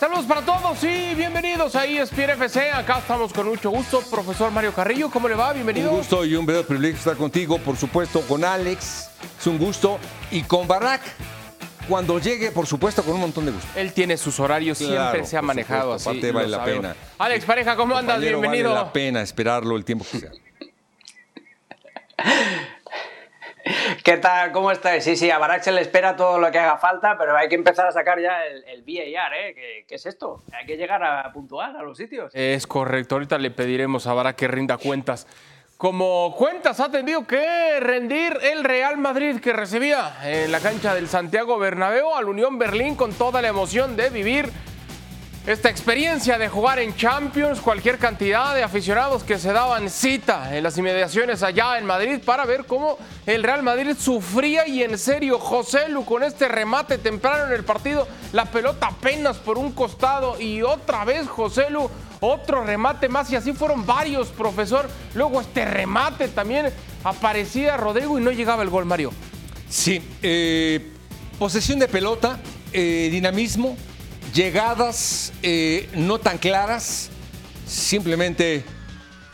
Saludos para todos y bienvenidos a ESPN FC. Acá estamos con mucho gusto. Profesor Mario Carrillo, ¿cómo le va? Bienvenido. Un gusto y un verdadero privilegio estar contigo, por supuesto, con Alex. Es un gusto. Y con Barack, cuando llegue, por supuesto, con un montón de gusto. Él tiene sus horarios, Claro, siempre se ha manejado supuesto, así. aparte vale la sabemos. pena. Alex Pareja, ¿cómo andas? Bienvenido. Vale la pena esperarlo el tiempo que sea. ¿Qué tal? ¿Cómo estáis? Sí, sí, a Barak se le espera todo lo que haga falta, pero hay que empezar a sacar ya el, el VAR, ¿eh? ¿Qué, qué es esto? Hay que llegar a puntual a los sitios. Es correcto, ahorita le pediremos a Vara que rinda cuentas. Como cuentas ha tenido que rendir el Real Madrid que recibía en la cancha del Santiago Bernabéu al Unión Berlín con toda la emoción de vivir esta experiencia de jugar en Champions, cualquier cantidad de aficionados que se daban cita en las inmediaciones allá en Madrid para ver cómo el Real Madrid sufría y en serio José Lu con este remate temprano en el partido, la pelota apenas por un costado y otra vez José Lu, otro remate más y así fueron varios, profesor. Luego este remate también aparecía Rodrigo y no llegaba el gol, Mario. Sí, eh, posesión de pelota, eh, dinamismo, llegadas eh, no tan claras, simplemente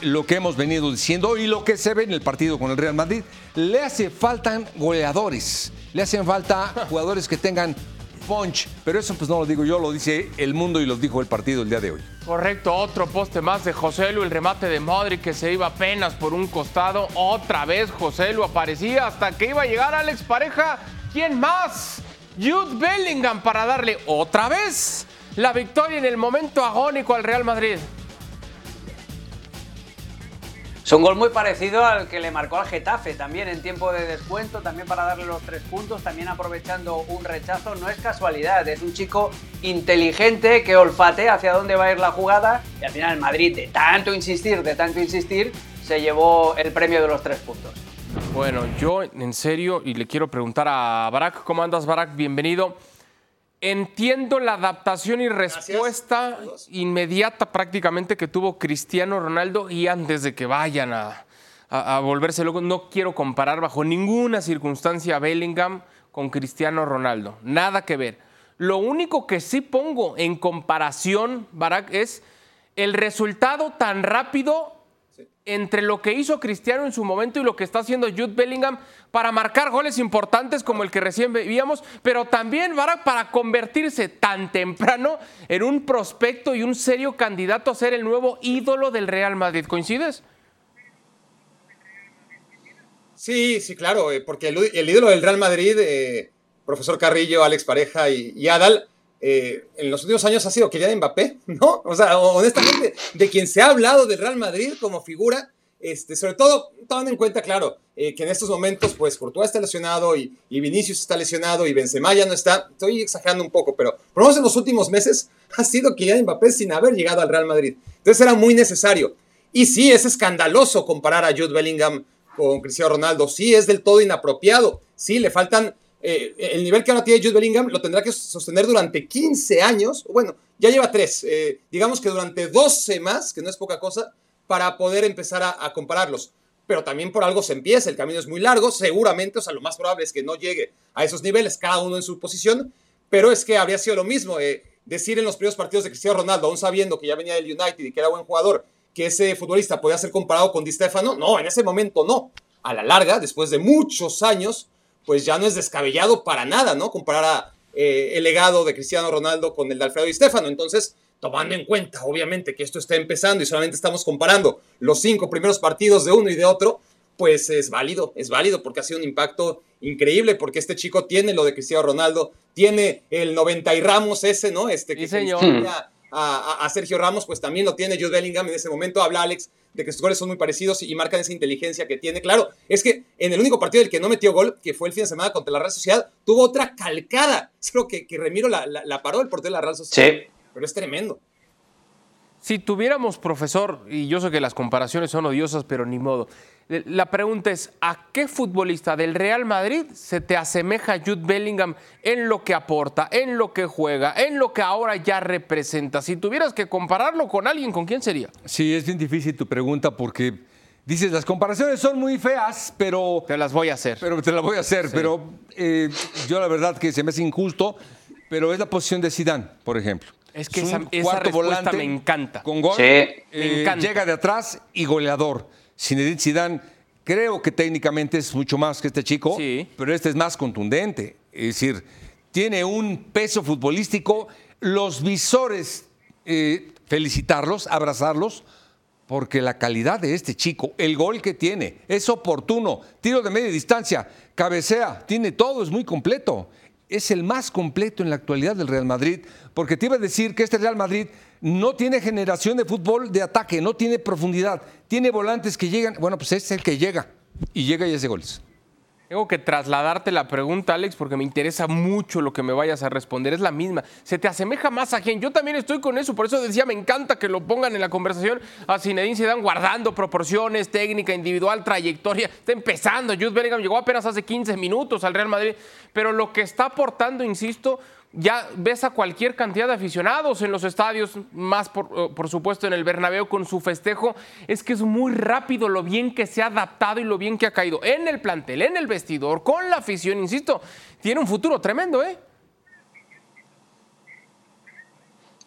lo que hemos venido diciendo y lo que se ve en el partido con el Real Madrid. Le hace faltan goleadores, le hacen falta jugadores que tengan punch, pero eso pues no lo digo yo, lo dice el mundo y lo dijo el partido el día de hoy. Correcto, otro poste más de José Lu, el remate de Modric que se iba apenas por un costado. Otra vez José Lu aparecía hasta que iba a llegar Alex Pareja. ¿Quién más? Jude Bellingham para darle otra vez la victoria en el momento agónico al Real Madrid. Es un gol muy parecido al que le marcó al Getafe, también en tiempo de descuento, también para darle los tres puntos, también aprovechando un rechazo. No es casualidad, es un chico inteligente que olfatea hacia dónde va a ir la jugada y al final el Madrid, de tanto insistir, de tanto insistir, se llevó el premio de los tres puntos. Bueno, yo en serio, y le quiero preguntar a Barak, ¿cómo andas Barak? Bienvenido. Entiendo la adaptación y respuesta inmediata prácticamente que tuvo Cristiano Ronaldo y antes de que vayan a, a- a volverse locos, no quiero comparar bajo ninguna circunstancia a Bellingham con Cristiano Ronaldo. Nada que ver. Lo único que sí pongo en comparación, Barak, es el resultado tan rápido entre lo que hizo Cristiano en su momento y lo que está haciendo Jude Bellingham para marcar goles importantes como el que recién veíamos, pero también para convertirse tan temprano en un prospecto y un serio candidato a ser el nuevo ídolo del Real Madrid. ¿Coincides? Sí, sí, claro, eh, porque el, ídolo del Real Madrid, eh, profesor Carrillo, Alex Pareja y Adal, eh, en los últimos años ha sido Kylian Mbappé, ¿no? O sea, honestamente, de quien se ha hablado del Real Madrid como figura, este, sobre todo tomando en cuenta, claro, eh, que en estos momentos, pues, Courtois está lesionado y, y Vinicius está lesionado y Benzema ya no está. Estoy exagerando un poco, pero por lo menos en los últimos meses ha sido Kylian Mbappé sin haber llegado al Real Madrid. Entonces era muy necesario. Y sí, es escandaloso comparar a Jude Bellingham con Cristiano Ronaldo. Sí, es del todo inapropiado. Sí, le faltan. Eh, el nivel que ahora tiene Jude Bellingham lo tendrá que sostener durante 15 años. Bueno, ya lleva tres. eh, digamos que durante 12 más, que no es poca cosa, para poder empezar a, a compararlos. Pero también por algo se empieza. El camino es muy largo. Seguramente, o sea, lo más probable es que no llegue a esos niveles, cada uno en su posición. Pero es que habría sido lo mismo. eh, decir en los primeros partidos de Cristiano Ronaldo, aún sabiendo que ya venía del United y que era buen jugador, que ese futbolista podía ser comparado con Di Stefano, no, en ese momento no. A la larga, después de muchos años, pues ya no es descabellado para nada, ¿no? Comparar a, eh, el legado de Cristiano Ronaldo con el de Alfredo Di Stefano. Entonces, tomando en cuenta, obviamente, que esto está empezando y solamente estamos comparando los cinco primeros partidos de uno y de otro, pues es válido, es válido porque ha sido un impacto increíble, porque este chico tiene lo de Cristiano Ronaldo, tiene el 90 y Ramos ese, ¿no? Este que Sí, señor. A, Sergio Ramos, pues también lo tiene Jude Bellingham en ese momento. Habla Alex de que sus goles son muy parecidos y marcan esa inteligencia que tiene. Claro, es que en el único partido del que no metió gol, que fue el fin de semana contra la Real Sociedad, tuvo otra calcada. Solo que, que Remiro la, la- la paró el portero de la Real Sociedad. Sí. Pero es tremendo. Si tuviéramos, profesor, y yo sé que las comparaciones son odiosas, pero ni modo. La pregunta es, ¿a qué futbolista del Real Madrid se te asemeja Jude Bellingham en lo que aporta, en lo que juega, en lo que ahora ya representa? Si tuvieras que compararlo con alguien, ¿con quién sería? Sí, es bien difícil tu pregunta porque dices, las comparaciones son muy feas, pero, Te las voy a hacer. pero te la voy a hacer. Pero eh, yo la verdad que se me hace injusto, pero es la posición de Zidane, por ejemplo. Es que esa, cuarto volante me encanta. Con gol, eh, llega de atrás y goleador. Zinedine Zidane creo que técnicamente es mucho más que este chico, pero este es más contundente. Es decir, tiene un peso futbolístico. Los visores, eh, felicitarlos, abrazarlos, porque la calidad de este chico, el gol que tiene, es oportuno, tiro de media distancia, cabecea, tiene todo, es muy completo. Es el más completo en la actualidad del Real Madrid, porque te iba a decir que este Real Madrid no tiene generación de fútbol de ataque, no tiene profundidad, tiene volantes que llegan, bueno, pues es el que llega y llega y hace goles. Tengo que trasladarte la pregunta, Alex, porque me interesa mucho lo que me vayas a responder. Es la misma. Se te asemeja más a quien. Yo también estoy con eso. Por eso decía, me encanta que lo pongan en la conversación a Zinedine Zidane guardando proporciones, técnica individual, trayectoria. Está empezando. Jude Bellingham llegó apenas hace 15 minutos al Real Madrid. Pero lo que está aportando, insisto, ya ves a cualquier cantidad de aficionados en los estadios, más eh, por, supuesto en el Bernabéu con su festejo, es que es muy rápido lo bien que se ha adaptado y lo bien que ha caído en el plantel, en el vestidor, con la afición, insisto, tiene un futuro tremendo, ¿eh?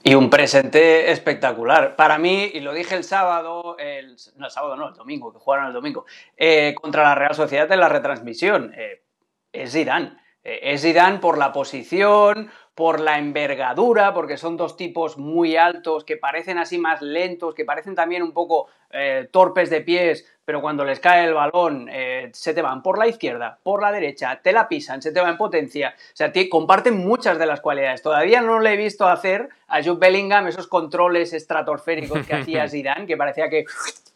Y un presente espectacular. Para mí, y lo dije el sábado, el, no el sábado, no, el domingo, que jugaron el domingo, eh, contra la Real Sociedad en la retransmisión, eh, es Irán es Zidane por la posición, por la envergadura, porque son dos tipos muy altos, que parecen así más lentos, que parecen también un poco eh, torpes de pies, pero cuando les cae el balón eh, se te van por la izquierda, por la derecha, te la pisan, se te va en potencia. O sea, comparten muchas de las cualidades. Todavía no le he visto hacer a Jude Bellingham esos controles estratosféricos que hacía Zidane, que parecía que,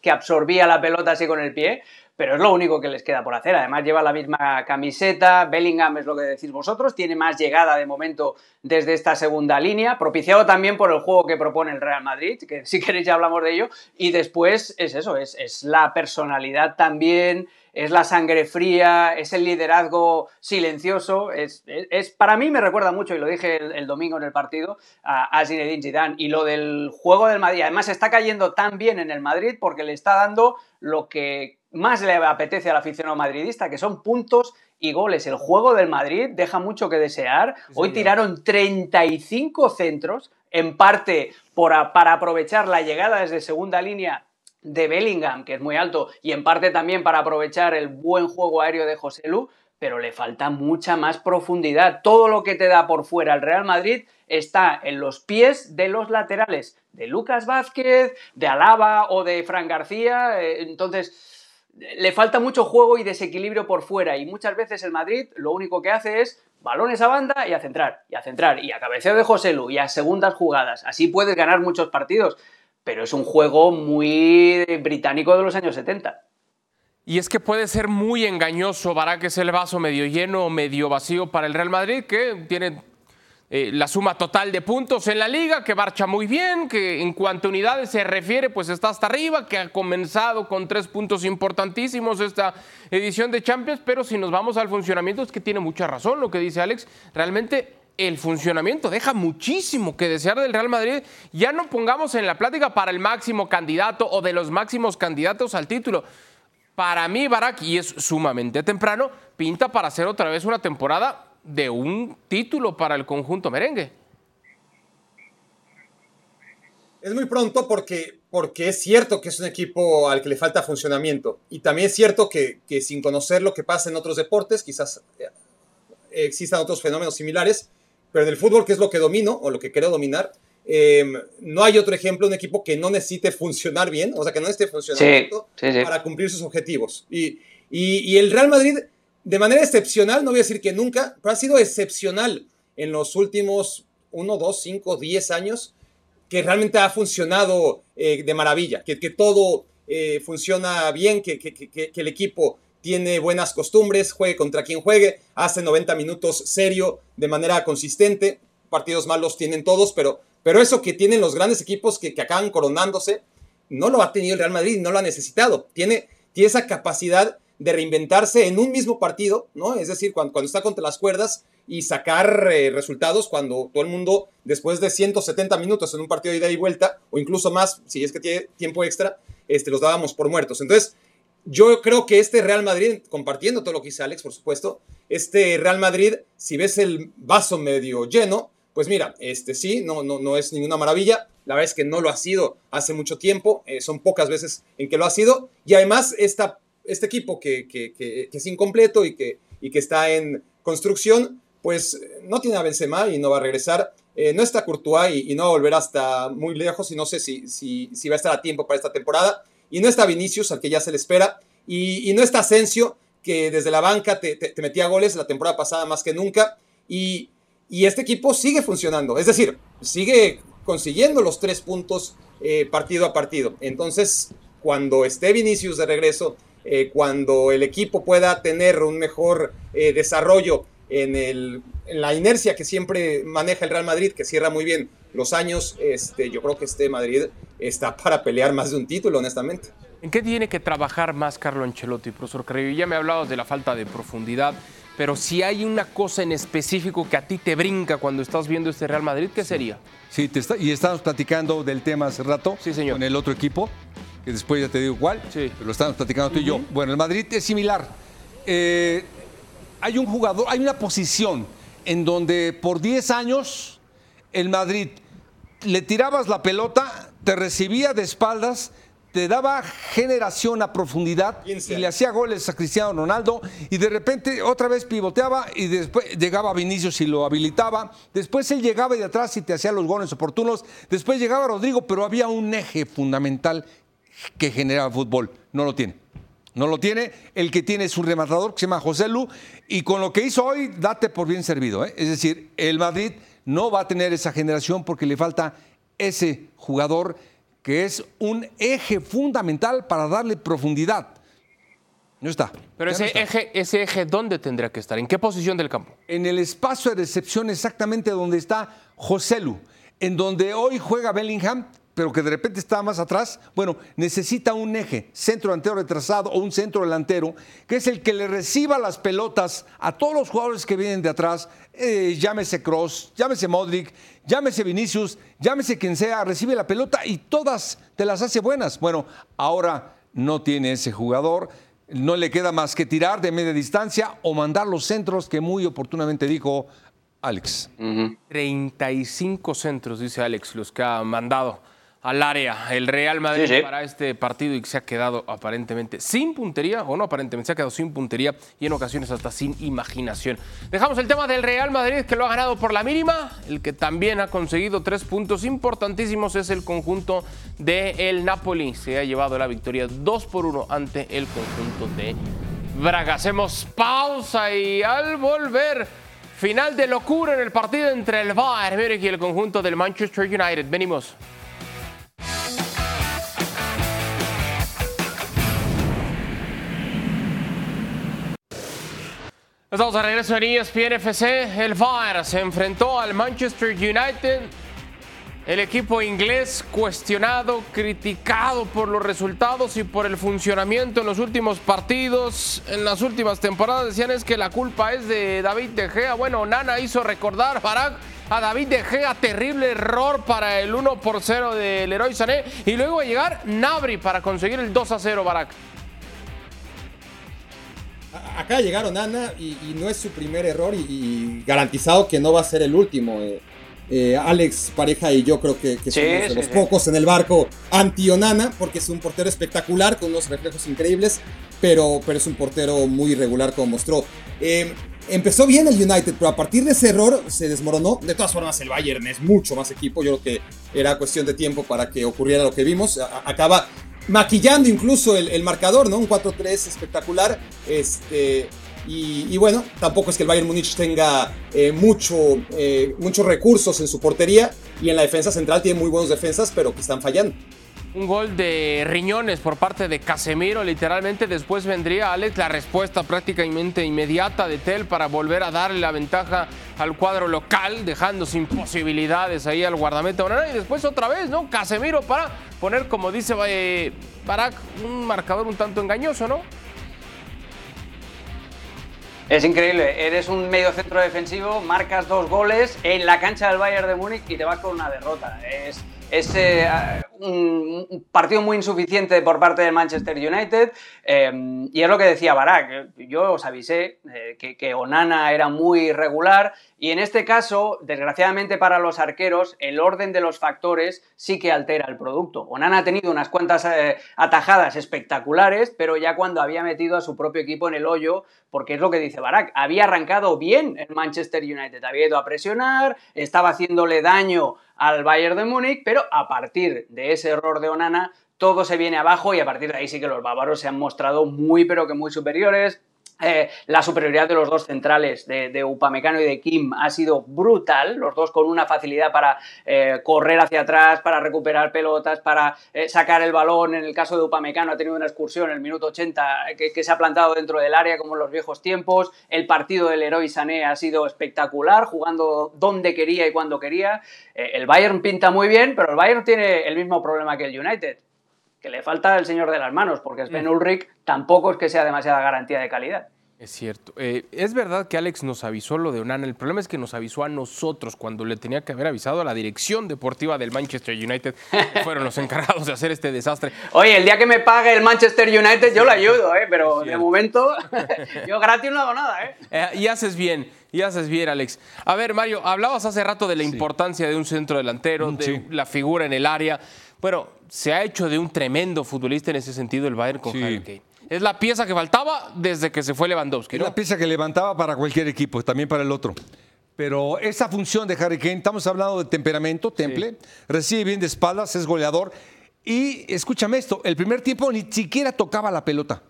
que absorbía la pelota así con el pie pero es lo único que les queda por hacer. Además lleva la misma camiseta, Bellingham es lo que decís vosotros, tiene más llegada de momento desde esta segunda línea, propiciado también por el juego que propone el Real Madrid, que si queréis ya hablamos de ello, y después es eso, es, es la personalidad también, es la sangre fría, es el liderazgo silencioso, es, es, para mí me recuerda mucho, y lo dije el, domingo en el partido, a, a, Zinedine Zidane, y lo del juego del Madrid, además está cayendo tan bien en el Madrid porque le está dando lo que más le apetece al aficionado madridista, que son puntos y goles. El juego del Madrid deja mucho que desear. Hoy tiraron 35 centros, en parte para aprovechar la llegada desde segunda línea de Bellingham, que es muy alto, y en parte también para aprovechar el buen juego aéreo de José Lu, pero le falta mucha más profundidad. Todo lo que te da por fuera el Real Madrid está en los pies de los laterales, de Lucas Vázquez, de Alaba o de Fran García. Eh, entonces, le falta mucho juego y desequilibrio por fuera y muchas veces el Madrid lo único que hace es balones a banda y a centrar, y a centrar, y a cabeceo de José Lu, y a segundas jugadas. Así puedes ganar muchos partidos, pero es un juego muy británico de los años 70. Y es que puede ser muy engañoso, que es el vaso medio lleno o medio vacío para el Real Madrid, que tiene eh, la suma total de puntos en la liga, que marcha muy bien, que en cuanto a unidades se refiere, pues está hasta arriba, que ha comenzado con tres puntos importantísimos esta edición de Champions, pero si nos vamos al funcionamiento es que tiene mucha razón lo que dice Alex, realmente el funcionamiento deja muchísimo que desear del Real Madrid. Ya no pongamos en la plática para el máximo candidato o de los máximos candidatos al título. Para mí, Barak, y es sumamente temprano, pinta para hacer otra vez una temporada de un título para el conjunto merengue. Es muy pronto porque, porque es cierto que es un equipo al que le falta funcionamiento. Y también es cierto que, sin conocer lo que pasa en otros deportes, quizás eh, existan otros fenómenos similares, pero en el fútbol, que es lo que domino o lo que quiero dominar, em, no hay otro ejemplo, un equipo que no necesite funcionar bien, o sea, que no necesite funcionamiento para cumplir sus objetivos. Y, y, y el Real Madrid de manera excepcional, no voy a decir que nunca, pero ha sido excepcional en los últimos 1, 2, 5, 10 años, que realmente ha funcionado eh, de maravilla, que, todo eh, funciona bien, que, que, el equipo tiene buenas costumbres, juegue contra quien juegue, hace 90 minutos serio, de manera consistente, partidos malos tienen todos, pero, pero eso que tienen los grandes equipos que, acaban coronándose, no lo ha tenido el Real Madrid, no lo ha necesitado, tiene, tiene esa capacidad de reinventarse en un mismo partido, ¿no? Es decir, cuando, está contra las cuerdas y sacar eh, resultados cuando todo el mundo, después de 170 minutos en un partido de ida y vuelta, o incluso más, si es que tiene tiempo extra, este, los dábamos por muertos. Entonces, yo creo que este Real Madrid, compartiendo todo lo que dice Alex, por supuesto, este Real Madrid, si ves el vaso medio lleno, pues mira, este sí, no, no, no es ninguna maravilla. La verdad es que no lo ha sido hace mucho tiempo, eh, son pocas veces en que lo ha sido. Y además, esta, este equipo que, que, que, es incompleto y que, y que está en construcción, pues no tiene a Benzema y no va a regresar. Eh, no está Courtois y, no va a volver hasta muy lejos y no sé si, si, si, va a estar a tiempo para esta temporada. Y no está Vinicius, al que ya se le espera. Y, no está Asensio, que desde la banca te, te, metía goles la temporada pasada más que nunca. Y, y, este equipo sigue funcionando. Es decir, sigue consiguiendo los tres puntos eh, partido a partido. Entonces, cuando esté Vinicius de regreso, eh, cuando el equipo pueda tener un mejor desarrollo en, el, en, la inercia que siempre maneja el Real Madrid, que cierra muy bien los años, este, yo creo que este Madrid está para pelear más de un título, honestamente. ¿En qué tiene que trabajar más Carlo Ancelotti, profesor Carrillo? Ya me hablado de la falta de profundidad, pero si hay una cosa en específico que a ti te brinca cuando estás viendo este Real Madrid, ¿qué sería? Sí, te está, y estamos platicando del tema hace rato sí, señor. con el otro equipo, que después ya te digo cuál, sí. lo estamos platicando tú y yo. Bueno, el Madrid es similar. Eh, hay un jugador, hay una posición en donde por 10 años el Madrid le tirabas la pelota, te recibía de espaldas, te daba generación a profundidad y le hacía goles a Cristiano Ronaldo y de repente otra vez pivoteaba y después llegaba Vinicius y lo habilitaba, después él llegaba de atrás y te hacía los goles oportunos, después llegaba Rodrigo, pero había un eje fundamental que generaba fútbol, no lo tiene. No lo tiene. El que tiene es un rematador que se llama José Lu. Y con lo que hizo hoy, date por bien servido. ¿eh? Es decir, el Madrid no va a tener esa generación porque le falta ese jugador que es un eje fundamental para darle profundidad. No está. Pero ese, Eje, ese eje, ¿dónde tendría que estar? ¿En qué posición del campo? En el espacio de recepción exactamente donde está José Lu. En donde hoy juega Bellingham, pero que de repente está más atrás, bueno, necesita un eje, centro delantero retrasado o un centro delantero, que es el que le reciba las pelotas a todos los jugadores que vienen de atrás, eh, llámese Cross, llámese Modric, llámese Vinicius, llámese quien sea, recibe la pelota y todas te las hace buenas. Bueno, ahora no tiene ese jugador, no le queda más que tirar de media distancia o mandar los centros que muy oportunamente dijo Alex. 35 centros, dice Alex, los que ha mandado al área el Real Madrid para este partido y que se ha quedado aparentemente sin puntería, o no aparentemente, se ha quedado sin puntería y en ocasiones hasta sin imaginación. Dejamos el tema del Real Madrid que lo ha ganado por la mínima, el que también ha conseguido tres puntos importantísimos es el conjunto del el Napoli, se ha llevado la victoria 2 por 1 ante el conjunto de Braga. Hacemos pausa y al volver... Final de locura en el partido entre el Bayern Múnich y el conjunto del Manchester United. Venimos. Estamos de regreso en ESPN FC. El Bayern se enfrentó al Manchester United. El equipo inglés cuestionado, criticado por los resultados y por el funcionamiento en los últimos partidos, en las últimas temporadas, decían es que la culpa es de David De Gea. Bueno, Nana hizo recordar Barak a David De Gea, terrible error para el 1 por 0 del Leroy Sané y luego a llegar Nabri para conseguir el 2 a 0 Barak acá llegaron Ana y, no es su primer error y, garantizado que no va a ser el último. Eh. Eh, Alex Pareja y yo creo que, somos de los pocos en el barco anti-Onana, porque es un portero espectacular con unos reflejos increíbles, pero, pero es un portero muy irregular como mostró. Eh, empezó bien el United, pero a partir de ese error se desmoronó. De todas formas, el Bayern es mucho más equipo. Yo creo que era cuestión de tiempo para que ocurriera lo que vimos. acaba maquillando incluso el, marcador, ¿no? Un 4-3 espectacular. Este, y, bueno, tampoco es que el Bayern Múnich tenga eh, mucho, eh, muchos recursos en su portería y en la defensa central tiene muy buenos defensas, pero que están fallando. Un gol de riñones por parte de Casemiro, literalmente. Después vendría Alex la respuesta prácticamente inmediata de Tel para volver a darle la ventaja al cuadro local, dejando sin posibilidades ahí al guardameta. Y después otra vez, ¿no? Casemiro para poner, como dice eh, Barak, un marcador un tanto engañoso, ¿no? Es increíble, eres un medio centro defensivo, marcas dos goles en la cancha del Bayern de Múnich y te vas con una derrota. Es eh, un, partido muy insuficiente por parte del Manchester United. Em, y es lo que decía Barak. Yo os avisé eh, que, Onana era muy irregular. Y en este caso, desgraciadamente para los arqueros, el orden de los factores sí que altera el producto. Onana ha tenido unas cuantas eh, atajadas espectaculares, pero ya cuando había metido a su propio equipo en el hoyo, porque es lo que dice Barak, había arrancado bien el Manchester United, había ido a presionar, estaba haciéndole daño al Bayern de Múnich, pero a partir de ese error de Onana, todo se viene abajo y a partir de ahí sí que los bávaros se han mostrado muy, pero que muy superiores. Eh, la superioridad de los dos centrales, de, Upamecano y de Kim, ha sido brutal. Los dos con una facilidad para eh, correr hacia atrás, para recuperar pelotas, para eh, sacar el balón. En el caso de Upamecano ha tenido una excursión en el minuto 80 que, se ha plantado dentro del área como en los viejos tiempos. El partido del Héroe Sané ha sido espectacular, jugando donde quería y cuando quería. el Bayern pinta muy bien, pero el Bayern tiene el mismo problema que el United que le falta el señor de las manos, porque Sven mm. Ulrich tampoco es que sea demasiada garantía de calidad. Es cierto. Eh, es verdad que Alex nos avisó lo de Onana. El problema es que nos avisó a nosotros cuando le tenía que haber avisado a la dirección deportiva del Manchester United. Que fueron los encargados de hacer este desastre. Oye, el día que me pague el Manchester United yo lo ayudo, ¿eh? pero de momento yo gratis no hago nada. ¿eh? ¿eh? y haces bien. Y haces bien, Alex. A ver, Mario, hablabas hace rato de la importancia de un centro delantero, mm, de la figura en el área. Bueno, se ha hecho de un tremendo futbolista en ese sentido el Bayern con Harry Kane. Es la pieza que faltaba desde que se fue Lewandowski. Es la pieza que levantaba para cualquier equipo, también para el otro. Pero esa función de Harry Kane, estamos hablando de temperamento, temple, recibe bien de espaldas, es goleador. Y escúchame esto, el primer tiempo ni siquiera tocaba la pelota,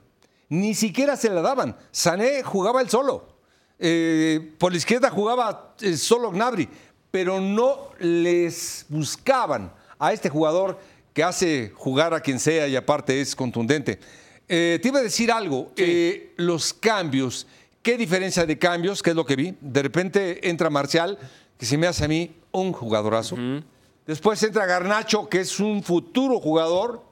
ni siquiera se la daban. Sané jugaba él solo. Eh, por la izquierda jugaba eh, solo Gnabry, pero no les buscaban a este jugador que hace jugar a quien sea y aparte es contundente. Eh, te iba a decir algo, eh, los cambios, ¿qué diferencia de cambios? ¿Qué es lo que vi? De repente entra Marcial, que se me hace a mí un jugadorazo. Después entra Garnacho, que es un futuro jugador.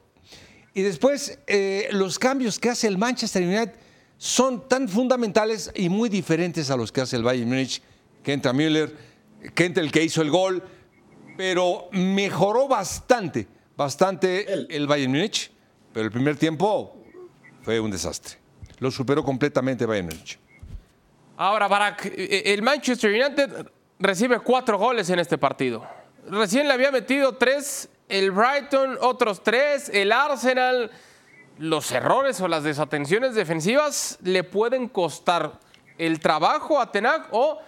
Y después eh, los cambios que hace el Manchester United son tan fundamentales y muy diferentes a los que hace el Bayern Múnich, que entra Müller, que entra el que hizo el gol pero mejoró bastante, bastante el, Bayern Múnich, pero el primer tiempo fue un desastre. Lo superó completamente Bayern. Ahora, Barak, eh, el Manchester United recibe cuatro goles en este partido. Recién le había metido tres el Brighton, otros tres, el Arsenal. Los errores o las desatenciones defensivas le pueden costar el trabajo a Tenag o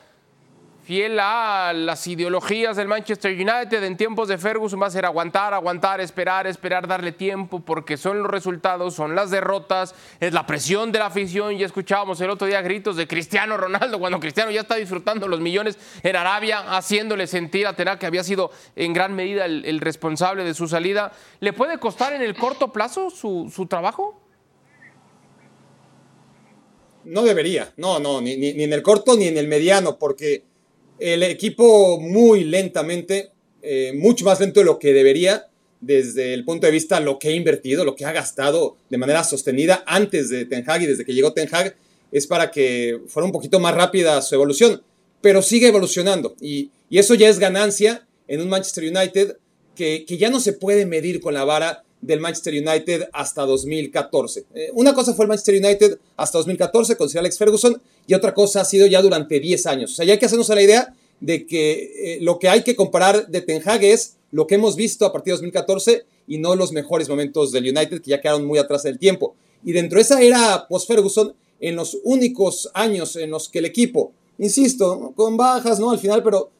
fiel a las ideologías del Manchester United en tiempos de Ferguson va a ser aguantar, aguantar, esperar, esperar, darle tiempo, porque son los resultados, son las derrotas, es la presión de la afición. Ya escuchábamos el otro día gritos de Cristiano Ronaldo, cuando Cristiano ya está disfrutando los millones en Arabia, haciéndole sentir a Tenac que había sido en gran medida el, responsable de su salida. ¿Le puede costar en el corto plazo su, su trabajo? No debería, no, no, ni, ni en el corto ni en el mediano, porque el equipo muy lentamente, eh, mucho más lento de lo que debería, desde el punto de vista lo que ha invertido, lo que ha gastado de manera sostenida antes de Ten Hag y desde que llegó Ten Hag, es para que fuera un poquito más rápida su evolución, pero sigue evolucionando y, eso ya es ganancia en un Manchester United que, ya no se puede medir con la vara del Manchester United hasta 2014. Eh, una cosa fue el Manchester United hasta 2014 con Sir Alex Ferguson y otra cosa ha sido ya durante 10 años. O sea, ya hay que hacernos a la idea de que eh, lo que hay que comparar de Ten Hag es lo que hemos visto a partir de 2014 y no los mejores momentos del United que ya quedaron muy atrás del tiempo. Y dentro de esa era post-Ferguson, en los únicos años en los que el equipo, insisto, con bajas, ¿no? Al final, pero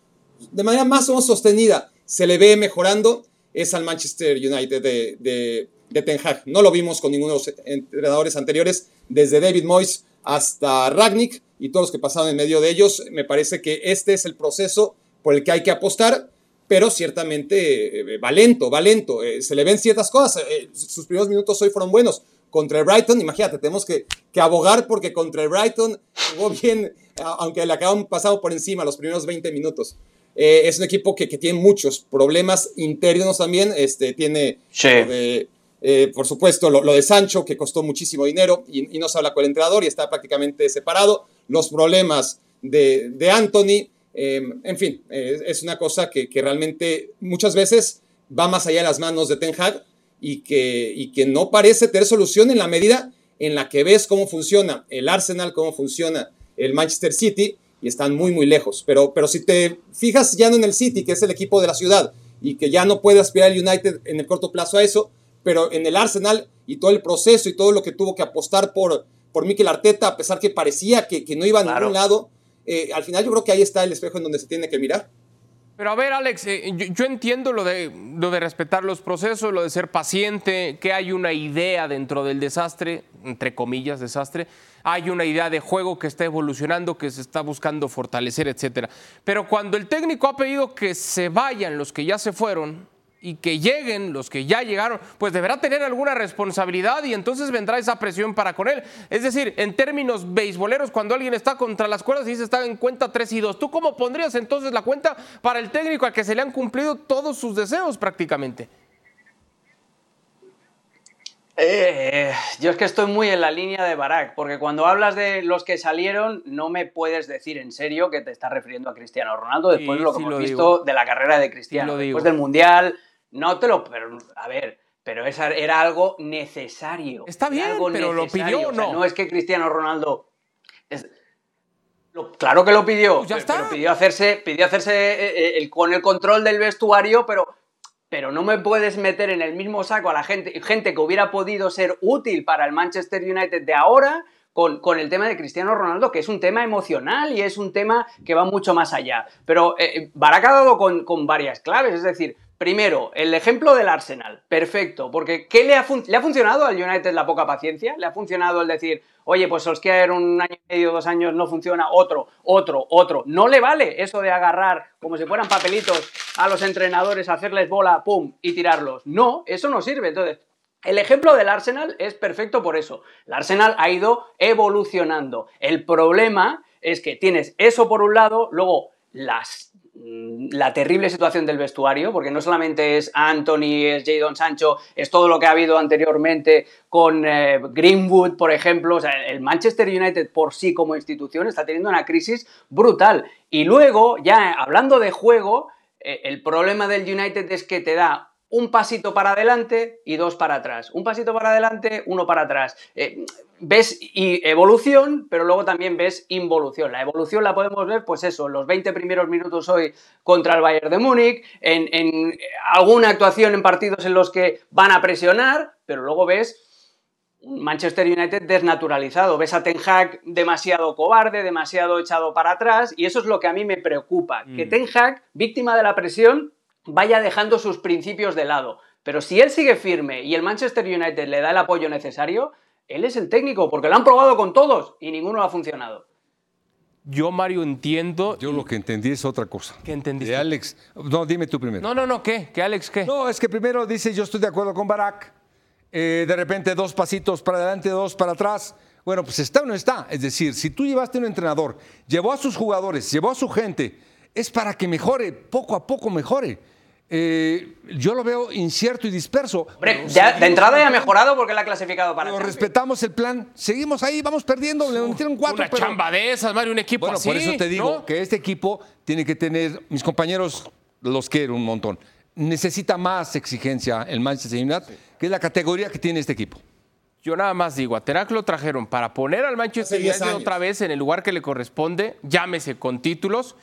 de manera más o menos sostenida, se le ve mejorando, es al Manchester United de, de, de Ten Hag. No lo vimos con ninguno de los entrenadores anteriores, desde David Moyes hasta Ragnick y todos los que pasaron en medio de ellos. Me parece que este es el proceso por el que hay que apostar, pero ciertamente eh, va lento, va lento. Eh, se le ven ciertas cosas. Eh, sus primeros minutos hoy fueron buenos. Contra el Brighton, imagínate, tenemos que, que abogar porque contra el Brighton jugó bien, aunque le acaban pasando por encima los primeros 20 minutos. Es un equipo que, que, tiene muchos problemas internos también. Este, tiene eh, por supuesto, lo, de Sancho, que costó muchísimo dinero y, no se habla con el entrenador y está prácticamente separado. Los problemas de, de Anthony. Em, en fin, es una cosa que, realmente muchas veces va más allá de las manos de Ten Hag y que, y que no parece tener solución en la medida en la que ves cómo funciona el Arsenal, cómo funciona el Manchester City y están muy, muy lejos. Pero, pero si te fijas ya no en el City, que es el equipo de la ciudad y que ya no puede aspirar el United en el corto plazo a eso, pero en el Arsenal y todo el proceso y todo lo que tuvo que apostar por, por Mikel Arteta, a pesar que parecía que, que no iba a ningún lado, eh, al final yo creo que ahí está el espejo en donde se tiene que mirar. Pero a ver, Alex, eh, yo, entiendo lo de, lo de respetar los procesos, lo de ser paciente, que hay una idea dentro del desastre, entre comillas, desastre, hay una idea de juego que está evolucionando, que se está buscando fortalecer, etcétera. Pero cuando el técnico ha pedido que se vayan los que ya se fueron, y que lleguen los que ya llegaron, pues deberá tener alguna responsabilidad y entonces vendrá esa presión para con él. Es decir, en términos beisboleros, cuando alguien está contra las cuerdas y dice está en cuenta 3 y 2, ¿tú cómo pondrías entonces la cuenta para el técnico al que se le han cumplido todos sus deseos prácticamente? Eh, yo es que estoy muy en la línea de Barack, porque cuando hablas de los que salieron, no me puedes decir en serio que te estás refiriendo a Cristiano Ronaldo después de lo que hemos visto de la carrera de Cristiano, después del Mundial, no te lo. Pero, a ver, pero esa era algo necesario. Está bien, pero lo pidió o no. no es que Cristiano Ronaldo. claro que lo pidió. Pues ya está. Pero pidió hacerse, pidió hacerse eh, eh, con el control del vestuario, pero, pero no me puedes meter en el mismo saco a la gente, gente que hubiera podido ser útil para el Manchester United de ahora. Con, con, el tema de Cristiano Ronaldo, que es un tema emocional y es un tema que va mucho más allá. Pero eh, Barak ha dado con, con varias claves, es decir, Primero, el ejemplo del Arsenal. Perfecto, porque ¿qué le ha, le ha funcionado al United la poca paciencia? ¿Le ha funcionado el decir, oye, pues Solskjaer un año y medio, dos años no funciona, otro, otro, otro? No le vale eso de agarrar como si fueran papelitos a los entrenadores, hacerles bola, pum, y tirarlos. No, eso no sirve. Entonces, el ejemplo del Arsenal es perfecto por eso. El Arsenal ha ido evolucionando. El problema es que tienes eso por un lado, luego las la terrible situación del vestuario, porque no solamente es Anthony, es Jadon Sancho, es todo lo que ha habido anteriormente con eh, Greenwood, por ejemplo. O sea, el Manchester United por sí como institución está teniendo una crisis brutal. Y luego, ya hablando de juego, eh, el problema del United es que te da un pasito para adelante y dos para atrás. Un pasito para adelante, uno para atrás. Eh, ves evolución, pero luego también ves involución. La evolución la podemos ver, pues eso, en los 20 primeros minutos hoy contra el Bayern de Múnich, en, alguna actuación en partidos en los que van a presionar, pero luego ves Manchester United desnaturalizado. Ves a Ten Hag demasiado cobarde, demasiado echado para atrás, y eso es lo que a mí me preocupa. Que mm. Ten Hag, víctima de la presión, vaya dejando sus principios de lado. Pero si él sigue firme y el Manchester United le da el apoyo necesario, él es el técnico, porque lo han probado con todos y ninguno ha funcionado. Yo, Mario, entiendo. Yo lo que entendí es otra cosa. ¿Qué entendiste? De Alex. No, dime tú primero. No, no, no, ¿qué? ¿Qué, Alex, qué? No, es que primero dice, yo estoy de acuerdo con Barack. Eh, de repente, dos pasitos para adelante, dos para atrás. Bueno, pues está o no está. Es decir, si tú llevaste un entrenador, llevó a sus jugadores, llevó a su gente, es para que mejore, poco a poco mejore. Eh, yo lo veo incierto y disperso. de entrada ya ha mejorado porque la ha clasificado para. Pero respetamos el plan, seguimos ahí, vamos perdiendo, le metieron cuatro. Una chamba de esas, Mario, un equipo bueno, por eso te digo que este equipo tiene que tener, mis compañeros los quiero un montón, necesita más exigencia el Manchester United, que es la categoría que tiene este equipo. Yo nada más digo, a Terak lo trajeron para poner al Manchester United otra vez en el lugar que le corresponde, llámese con títulos.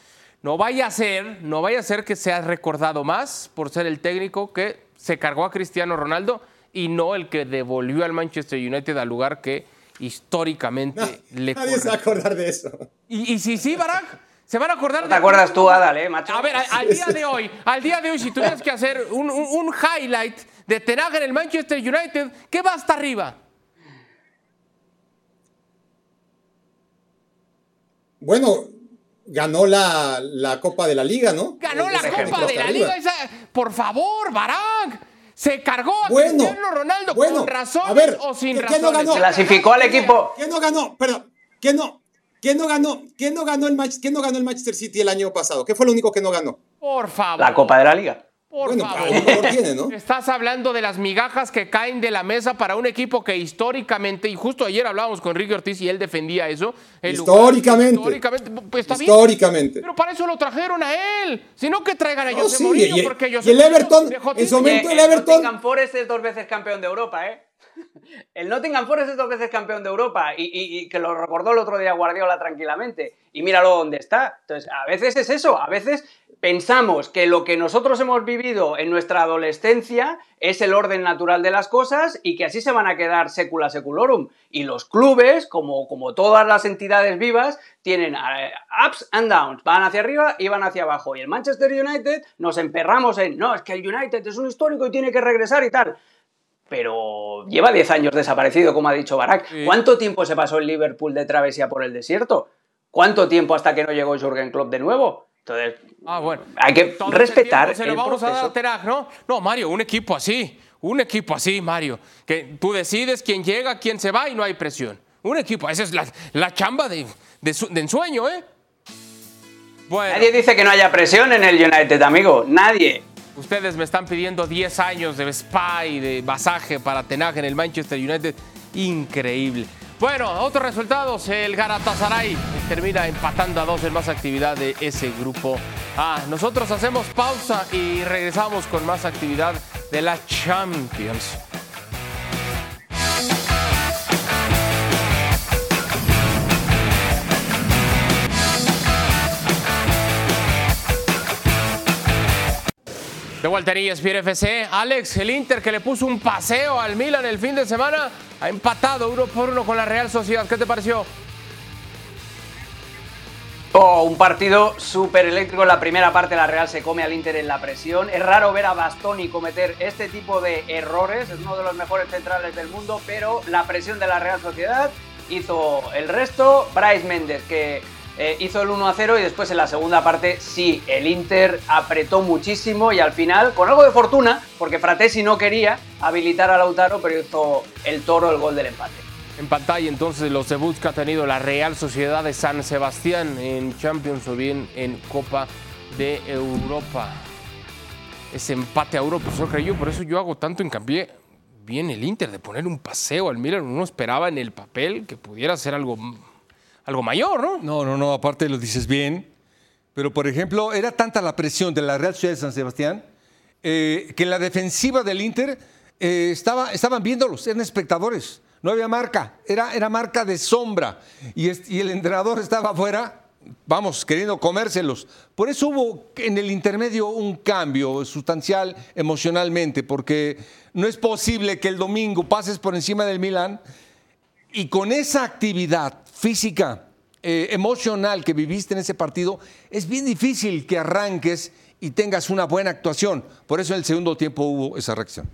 No vaya a ser, no vaya a ser que sea recordado más por ser el técnico que se cargó a Cristiano Ronaldo y no el que devolvió al Manchester United al lugar que históricamente le Nadie se va a acordar de eso. Y, si sí, Barack, se van a acordar ¿Te acuerdas tú, Adal, eh, macho? A ver, al, día de hoy, al día de hoy, si tuvieras que hacer un, un, highlight de Tenag en el Manchester United, ¿qué va hasta arriba? Bueno, ganó la, la, Copa de la Liga, ¿no? Ganó la Copa de la Liga. por favor, Barak. Se cargó a Cristiano Ronaldo con razones o sin razones. No ganó? Clasificó al equipo. ¿Quién no ganó? Perdón. ¿Quién no? ¿Quién no ganó? no ganó el ¿Quién no ganó el Manchester City el año pasado? ¿Qué fue lo único que no ganó? Por favor. La Copa de la Liga. Por favor. Tiene, ¿no? Estás hablando de las migajas que caen de la mesa para un equipo que históricamente, y justo ayer hablábamos con Enrique Ortiz y él defendía eso. históricamente. históricamente. Pues está históricamente. pero para eso lo trajeron a él. Sino que traigan a José porque y el Everton, en su momento el, Everton. Nottingham Forest es dos veces campeón de Europa, ¿eh? El Nottingham Forest es dos veces campeón de Europa y, y, que lo recordó el otro día Guardiola tranquilamente. Y míralo dónde está. Entonces, a veces es eso, a veces pensamos que lo que nosotros hemos vivido en nuestra adolescencia es el orden natural de las cosas y que así se van a quedar secula seculorum. Y los clubes, como, como todas las entidades vivas, tienen eh, ups and downs, van hacia arriba y van hacia abajo. Y el Manchester United nos emperramos en, no, es que el United es un histórico y tiene que regresar y tal. Pero lleva 10 años desaparecido, como ha dicho Barak. ¿Cuánto tiempo se pasó el Liverpool de travesía por el desierto? ¿Cuánto tiempo hasta que no llegó Jürgen Klopp de nuevo? Entonces, ah, bueno. hay que respetar. Se lo vamos a dar a ¿no? No, Mario, un equipo así, un equipo así, Mario, que tú decides quién llega, quién se va y no hay presión. Un equipo, esa es la, chamba de, ensueño, ¿eh? Nadie dice que no haya presión en el United, amigo. Nadie. Ustedes me están pidiendo 10 años de spa y de masaje para tenaje en el Manchester United. Increíble. Bueno, otros resultados. El Garatasaray termina empatando a dos en más actividad de ese grupo A. Nosotros hacemos pausa y regresamos con más actividad de la Champions. De Waltería, Spirit FC. Alex, el Inter que le puso un paseo al Milan el fin de semana, ha empatado uno por uno con la Real Sociedad. ¿Qué te pareció? Oh, un partido súper eléctrico. En la primera parte la Real se come al Inter en la presión. Es raro ver a Bastoni cometer este tipo de errores. Es uno de los mejores centrales del mundo, pero la presión de la Real Sociedad hizo el resto. Bryce Méndez, que eh, hizo el 1 a 0 y después en la segunda parte sí, el Inter apretó muchísimo y al final, con algo de fortuna, porque Fratesi no quería habilitar a Lautaro, pero hizo el toro el gol del empate. En pantalla entonces los debuts que ha tenido la Real Sociedad de San Sebastián en Champions o bien en Copa de Europa. Ese empate a Europa, eso creyó, por eso yo hago tanto hincapié bien el Inter de poner un paseo al Milan. Uno esperaba en el papel que pudiera ser algo algo mayor, ¿no? No, no, no, aparte lo dices bien. Pero, por ejemplo, era tanta la presión de la Real Ciudad de San Sebastián eh, que la defensiva del Inter eh, estaba, estaban viéndolos, eran espectadores. No había marca, era, era marca de sombra. Y, y el entrenador estaba afuera, vamos, queriendo comérselos. Por eso hubo en el intermedio un cambio sustancial emocionalmente, porque no es posible que el domingo pases por encima del Milán y con esa actividad física, eh, emocional que viviste en ese partido, es bien difícil que arranques y tengas una buena actuación. Por eso en el segundo tiempo hubo esa reacción.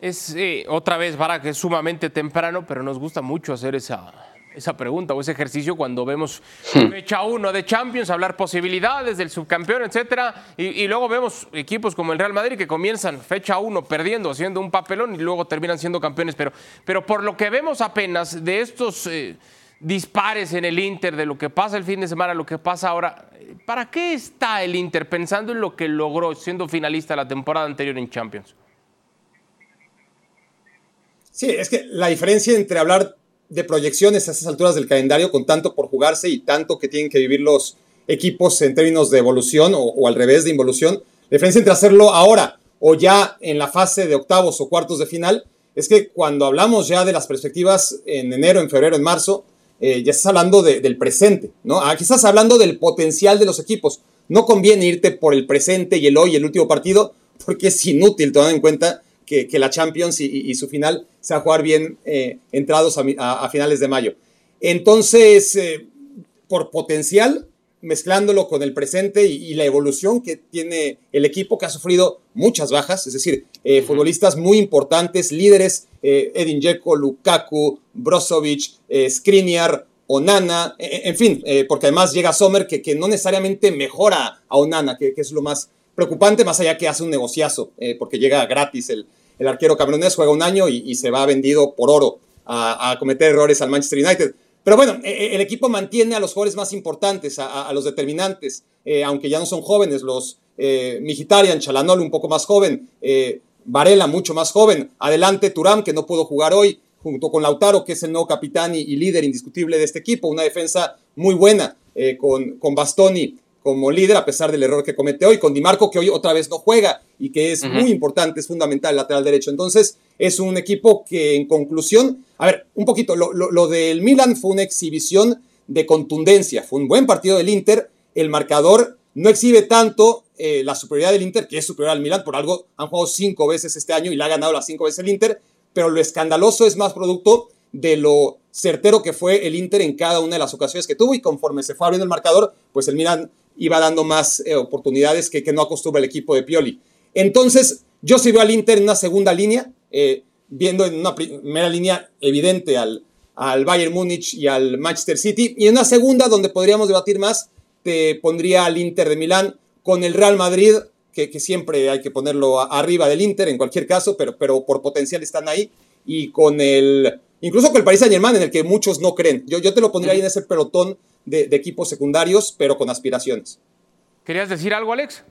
Es eh, otra vez, para que es sumamente temprano, pero nos gusta mucho hacer esa, esa pregunta o ese ejercicio cuando vemos fecha uno de Champions, hablar posibilidades del subcampeón, etcétera, y, luego vemos equipos como el Real Madrid que comienzan fecha uno perdiendo, haciendo un papelón y luego terminan siendo campeones. Pero, pero por lo que vemos apenas de estos eh, dispares en el Inter, de lo que pasa el fin de semana, lo que pasa ahora, ¿para qué está el Inter pensando en lo que logró siendo finalista la temporada anterior en Champions? Sí, es que la diferencia entre hablar de proyecciones a esas alturas del calendario con tanto por jugarse y tanto que tienen que vivir los equipos en términos de evolución o, al revés de involución. La diferencia entre hacerlo ahora o ya en la fase de octavos o cuartos de final es que cuando hablamos ya de las perspectivas en enero, en febrero, en marzo, eh, ya estás hablando del presente, ¿no? Aquí estás hablando del potencial de los equipos. No conviene irte por el presente y el hoy, el último partido, porque es inútil tomando en cuenta que, la Champions y, su final se va a jugar bien eh, entrados a, finales de mayo. Entonces, eh, por potencial, mezclándolo con el presente y, la evolución que tiene el equipo que ha sufrido muchas bajas, es decir, eh, futbolistas muy importantes, líderes, Edin Dzeko, Lukaku, Brozovic, Skriniar, Onana, en fin, porque además llega Sommer que, que no necesariamente mejora a Onana, que, que, es lo más preocupante, más allá que hace un negociazo, porque llega gratis el, el arquero camerunés juega un año y, se va vendido por oro a, cometer errores al Manchester United. Pero bueno, e, e, el equipo mantiene a los jugadores más importantes, a, los determinantes, eh, aunque ya no son jóvenes, los eh, Migitarian, Chalanol un poco más joven, eh, Varela mucho más joven, adelante Turam que no pudo jugar hoy, junto con Lautaro que es el nuevo capitán y, líder indiscutible de este equipo, una defensa muy buena eh, con, con Bastoni como líder a pesar del error que comete hoy, con Di Marco que hoy otra vez no juega y que es muy importante, es fundamental el lateral derecho. Entonces es un equipo que en conclusión, a ver, un poquito, lo, lo del Milan fue una exhibición de contundencia, fue un buen partido del Inter, el marcador no exhibe tanto eh, la superioridad del Inter, que es superior al Milan, por algo han jugado cinco veces este año y le ha ganado las cinco veces el Inter, pero lo escandaloso es más producto de lo certero que fue el Inter en cada una de las ocasiones que tuvo y conforme se fue abriendo el marcador, pues el Milan iba dando más eh, oportunidades que, que, no acostumbra el equipo de Pioli. Entonces, yo sí veo al Inter en una segunda línea, eh, viendo en una primera línea evidente al, al Bayern Múnich y al Manchester City, y en una segunda donde podríamos debatir más, te pondría al Inter de Milán con el Real Madrid, que, siempre hay que ponerlo arriba del Inter en cualquier caso, pero, pero por potencial están ahí, y con el, incluso con el Paris Saint Germain, en el que muchos no creen. Yo, yo te lo pondría ahí en ese pelotón de, equipos secundarios, pero con aspiraciones. ¿Querías decir algo, Alex?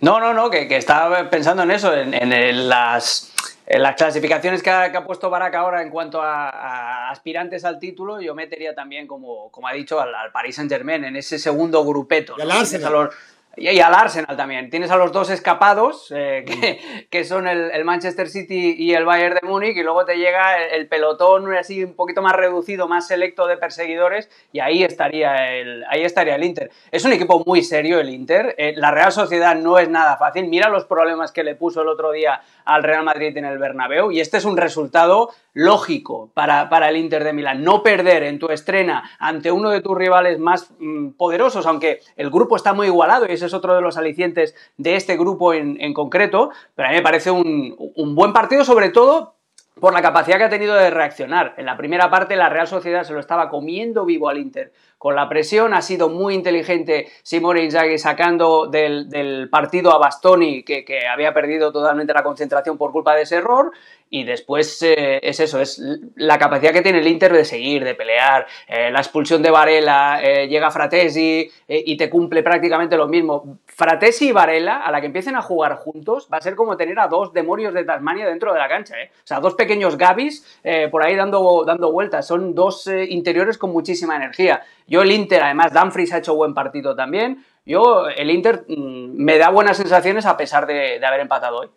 No, no, no, que, estaba pensando en eso, en las en las clasificaciones que ha, puesto Barack ahora en cuanto a, aspirantes al título, yo metería también, como, como ha dicho, al, Paris Saint Germain en ese segundo grupeto. al y, al Arsenal también. Tienes a los dos escapados, eh, mm. que, son el, Manchester City y el Bayern de Múnich, y luego te llega el, pelotón así un poquito más reducido, más selecto de perseguidores, y ahí estaría el, ahí estaría el Inter. Es un equipo muy serio el Inter. Eh, la Real Sociedad no es nada fácil. Mira los problemas que le puso el otro día al Real Madrid en el Bernabéu, y este es un resultado lógico para, para, el Inter de Milán. No perder en tu estrena ante uno de tus rivales más mm, poderosos, aunque el grupo está muy igualado y es otro de los alicientes de este grupo en, concreto, pero a mí me parece un, un buen partido, sobre todo por la capacidad que ha tenido de reaccionar. En la primera parte la Real Sociedad se lo estaba comiendo vivo al Inter con la presión. Ha sido muy inteligente Simone Inzaghi sacando del, partido a Bastoni, que, había perdido totalmente la concentración por culpa de ese error. Y después eh, es eso, es la capacidad que tiene el Inter de seguir, de pelear. Eh, la expulsión de Varela, eh, llega Fratesi y te cumple prácticamente lo mismo. Fratesi y Varela, a la que empiecen a jugar juntos, va a ser como tener a dos demonios de Tasmania dentro de la cancha. O sea, dos pequeños Gabis por ahí dando, dando vueltas. Son dos interiores con muchísima energía. Yo el Inter, además, Dumfries ha hecho buen partido también. Yo, el Inter mm, me da buenas sensaciones a pesar de haber empatado hoy.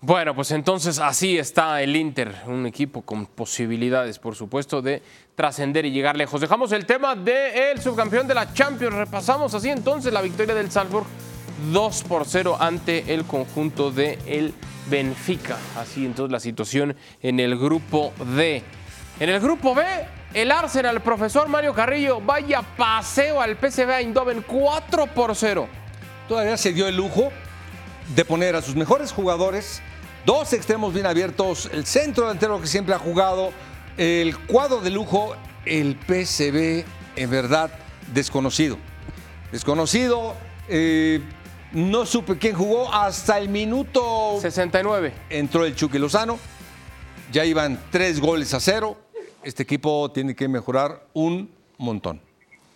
Bueno, pues entonces así está el Inter, un equipo con posibilidades, por supuesto, de trascender y llegar lejos. Dejamos el tema del subcampeón de la Champions. Repasamos así entonces la victoria del Salzburg 2 por 0 ante el conjunto de el Benfica. Así entonces la situación en el grupo D. En el grupo B, el Arsenal, el profesor Mario Carrillo, vaya paseo al PSV Eindhoven 4 por 0. Todavía se dio el lujo de poner a sus mejores jugadores Dos extremos bien abiertos, el centro delantero que siempre ha jugado, el cuadro de lujo, el PCB en verdad desconocido. Desconocido, eh, no supe quién jugó hasta el minuto 69. Entró el Chucky Lozano, ya iban tres goles a cero. Este equipo tiene que mejorar un montón.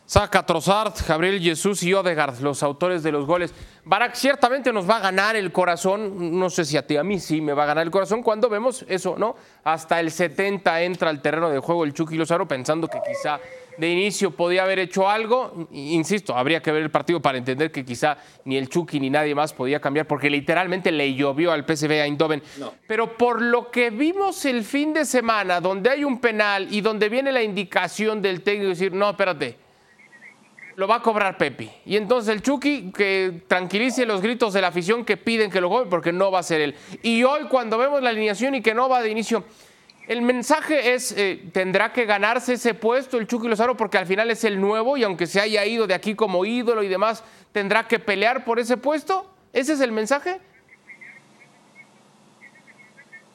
Saca Trossard, Gabriel Jesús y Odegaard, los autores de los goles. Barak ciertamente nos va a ganar el corazón, no sé si a ti, a mí sí me va a ganar el corazón cuando vemos eso, ¿no? Hasta el 70 entra al terreno de juego el Chucky Lozano pensando que quizá de inicio podía haber hecho algo. Insisto, habría que ver el partido para entender que quizá ni el Chucky ni nadie más podía cambiar porque literalmente le llovió al PSV Eindhoven. Pero por lo que vimos el fin de semana, donde hay un penal y donde viene la indicación del técnico decir, no, espérate, lo va a cobrar Pepi. Y entonces el Chucky que tranquilice los gritos de la afición que piden que lo cobre porque no va a ser él. Y hoy cuando vemos la alineación y que no va de inicio, el mensaje es, eh, tendrá que ganarse ese puesto el Chucky Lozano porque al final es el nuevo y aunque se haya ido de aquí como ídolo y demás, tendrá que pelear por ese puesto. ¿Ese es el mensaje?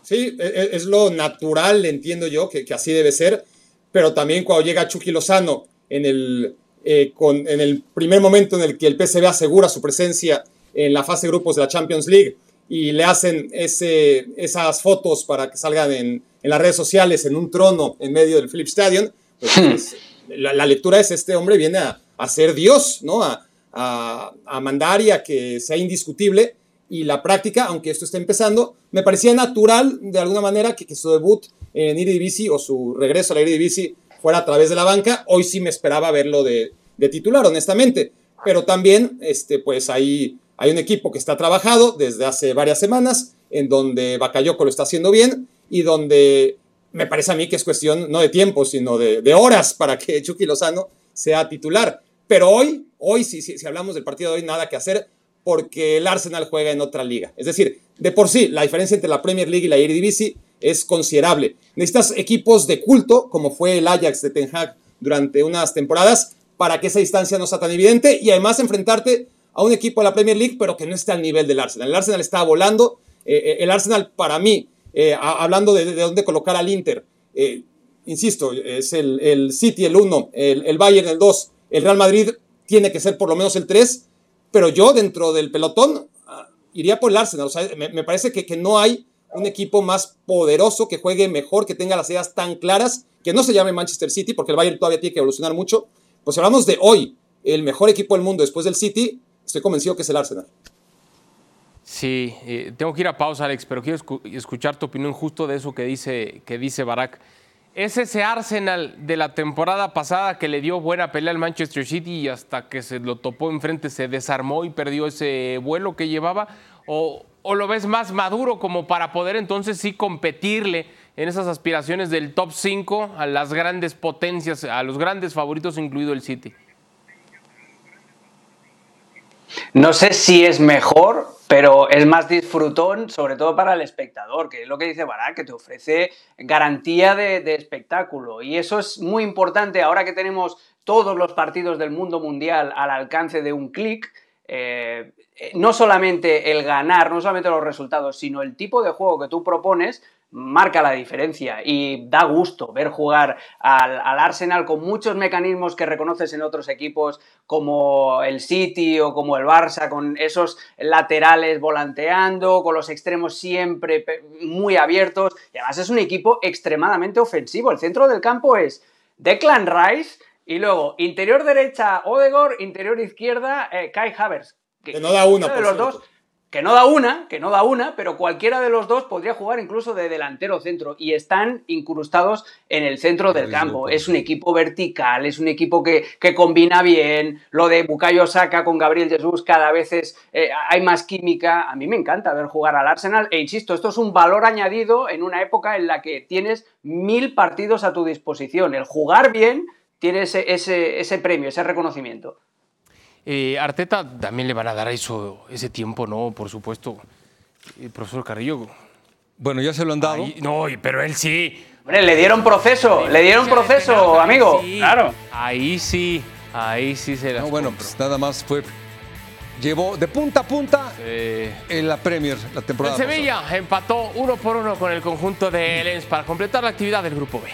Sí, e, e, es lo natural, entiendo yo, que, así debe ser, pero también cuando llega Chucky Lozano en el eh, con, en el primer momento en el que el PSV asegura su presencia en la fase de grupos de la Champions League y le hacen ese, esas fotos para que salgan en, en, las redes sociales en un trono en medio del Philips Stadium, pues, hmm. la, lectura es este hombre viene a, a ser Dios, ¿no? A, a, mandar y a que sea indiscutible. Y la práctica, aunque esto esté empezando, me parecía natural de alguna manera que, que su debut en Eredivisie o su regreso a la Eredivisie fuera a través de la banca. Hoy sí me esperaba verlo de, de titular, honestamente. Pero también, este, pues ahí hay un equipo que está trabajado desde hace varias semanas, en donde Bakayoko lo está haciendo bien y donde me parece a mí que es cuestión no de tiempo, sino de, horas para que Chucky Lozano sea titular. Pero hoy, hoy si, si, hablamos del partido de hoy, nada que hacer porque el Arsenal juega en otra liga. Es decir, de por sí, la diferencia entre la Premier League y la Eredivisie es considerable. Necesitas equipos de culto, como fue el Ajax de Ten durante unas temporadas, para que esa distancia no sea tan evidente y además enfrentarte a un equipo de la Premier League, pero que no esté al nivel del Arsenal. El Arsenal está volando. Eh, eh, el Arsenal, para mí, eh, hablando de, dónde colocar al Inter, insisto, es el, el, City el 1, el, el Bayern el 2, el Real Madrid tiene que ser por lo menos el 3, pero yo dentro del pelotón ah, iría por el Arsenal. Sea, me, parece que, que, no hay un equipo más poderoso, que juegue mejor, que tenga las ideas tan claras, que no se llame Manchester City, porque el Bayern todavía tiene que evolucionar mucho. Pues hablamos de hoy, el mejor equipo del mundo después del City, estoy convencido que es el Arsenal. Sí, eh, tengo que ir a pausa, Alex, pero quiero escuchar tu opinión justo de eso que dice, que dice Barak. Es ese Arsenal de la temporada pasada que le dio buena pelea al Manchester City y hasta que se lo topó enfrente se desarmó y perdió ese vuelo que llevaba. ¿O, lo ves más maduro como para poder entonces sí competirle en esas aspiraciones del top 5 a las grandes potencias, a los grandes favoritos, incluido el City? No sé si es mejor, pero es más disfrutón, sobre todo para el espectador, que es lo que dice Barak, que te ofrece garantía de, espectáculo. Y eso es muy importante ahora que tenemos todos los partidos del mundo mundial al alcance de un clic. Eh, no solamente el ganar, no solamente los resultados, sino el tipo de juego que tú propones, marca la diferencia y da gusto ver jugar al, Arsenal con muchos mecanismos que reconoces en otros equipos como el City o como el Barça, con esos laterales volanteando, con los extremos siempre muy abiertos y además es un equipo extremadamente ofensivo. El centro del campo es Declan Rice y luego interior derecha Odegaard, interior izquierda eh, Kai Havertz. Que, no da una, de los dos que no da una, que no da una, pero cualquiera de los dos podría jugar incluso de delantero centro y están incrustados en el centro del campo. Es un equipo vertical, es un equipo que, combina bien. Lo de Bukayo Saka con Gabriel Jesús cada vez es, eh, hay más química. A mí me encanta ver jugar al Arsenal e insisto, esto es un valor añadido en una época en la que tienes mil partidos a tu disposición. El jugar bien tiene ese, ese, ese premio, ese reconocimiento. Eh, Arteta también le van a dar eso, ese tiempo, ¿no? Por supuesto. El profesor Carrillo. Bueno, ya se lo han dado. no, pero él sí. Hombre, le dieron proceso, le dieron proceso, amigo. claro. Ahí sí, ahí sí se las No, bueno, pues nada más fue. Llevó de punta a punta en la Premier la temporada. El Sevilla empató uno por uno con el conjunto de Lens para completar la actividad del Grupo B.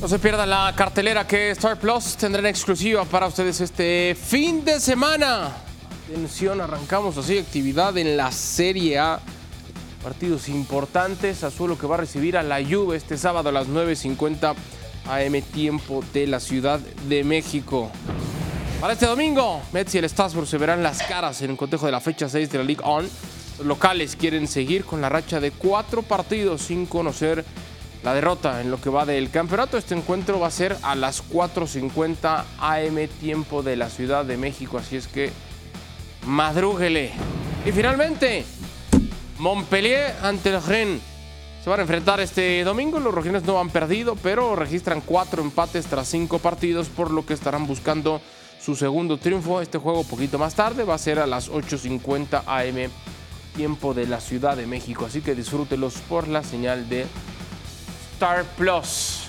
No se pierdan la cartelera que Star Plus tendrá en exclusiva para ustedes este fin de semana. Atención, arrancamos así actividad en la Serie A. Partidos importantes. Azuelo que va a recibir a la Juve este sábado a las 9.50 AM tiempo de la Ciudad de México. Para este domingo, Mets y el Strasbourg se verán las caras en el cotejo de la fecha 6 de la League On. Los locales quieren seguir con la racha de cuatro partidos sin conocer la derrota en lo que va del campeonato. Este encuentro va a ser a las 4.50 AM tiempo de la Ciudad de México, así es que madrúguele. Y finalmente, Montpellier ante el Rennes. Se van a enfrentar este domingo. Los rojines no han perdido, pero registran cuatro empates tras cinco partidos, por lo que estarán buscando su segundo triunfo. Este juego poquito más tarde va a ser a las 8.50 AM tiempo de la Ciudad de México. Así que disfrútelos por la señal de Star Plus.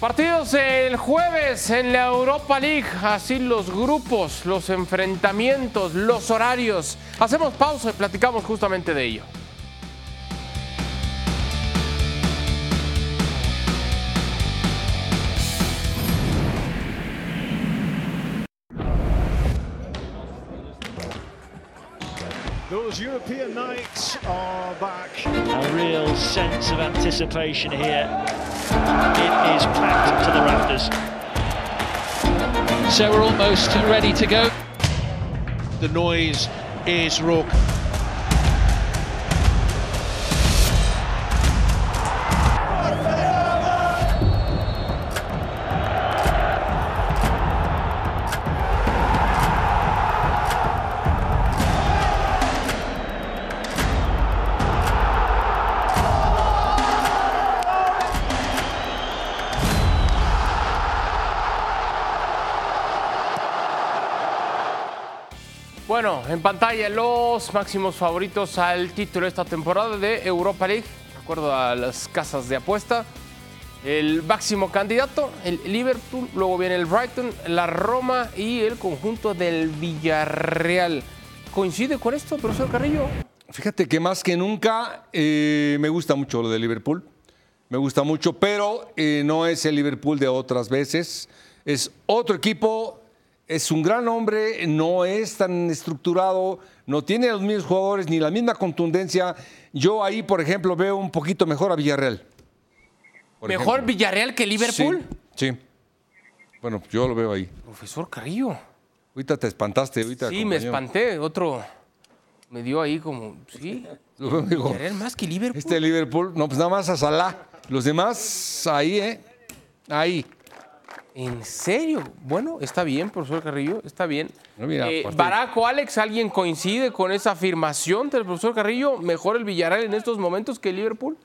Partidos el jueves en la Europa League, así los grupos, los enfrentamientos, los horarios. Hacemos pausa y platicamos justamente de ello. Those European nights are back. A real sense of anticipation here. It is packed to the rafters. So we're almost ready to go. The noise is raucous. En pantalla los máximos favoritos al título esta temporada de Europa League, de acuerdo a las casas de apuesta. El máximo candidato, el Liverpool, luego viene el Brighton, la Roma y el conjunto del Villarreal. ¿Coincide con esto, profesor Carrillo? Fíjate que más que nunca eh, me gusta mucho lo de Liverpool. Me gusta mucho, pero eh, no es el Liverpool de otras veces. Es otro equipo, es un gran hombre, no es tan estructurado, no tiene los mismos jugadores ni la misma contundencia. Yo ahí, por ejemplo, veo un poquito mejor a Villarreal. por ¿Mejor ejemplo. Villarreal que Liverpool? Sí, sí. Bueno, yo lo veo ahí. Profesor Carrillo. Ahorita te espantaste, ahorita. Sí, me espanté. Otro me dio ahí como, sí. Lo digo, Villarreal más que Liverpool. Este Liverpool, no, pues nada más a Salah. Los demás, ahí, ¿eh? Ahí. ¿En serio? Bueno, está bien, profesor Carrillo, está bien. No, mira, Eh, aparte- Barack o Alex, ¿alguien coincide con esa afirmación del profesor Carrillo? ¿Mejor el Villarreal en estos momentos que el Liverpool?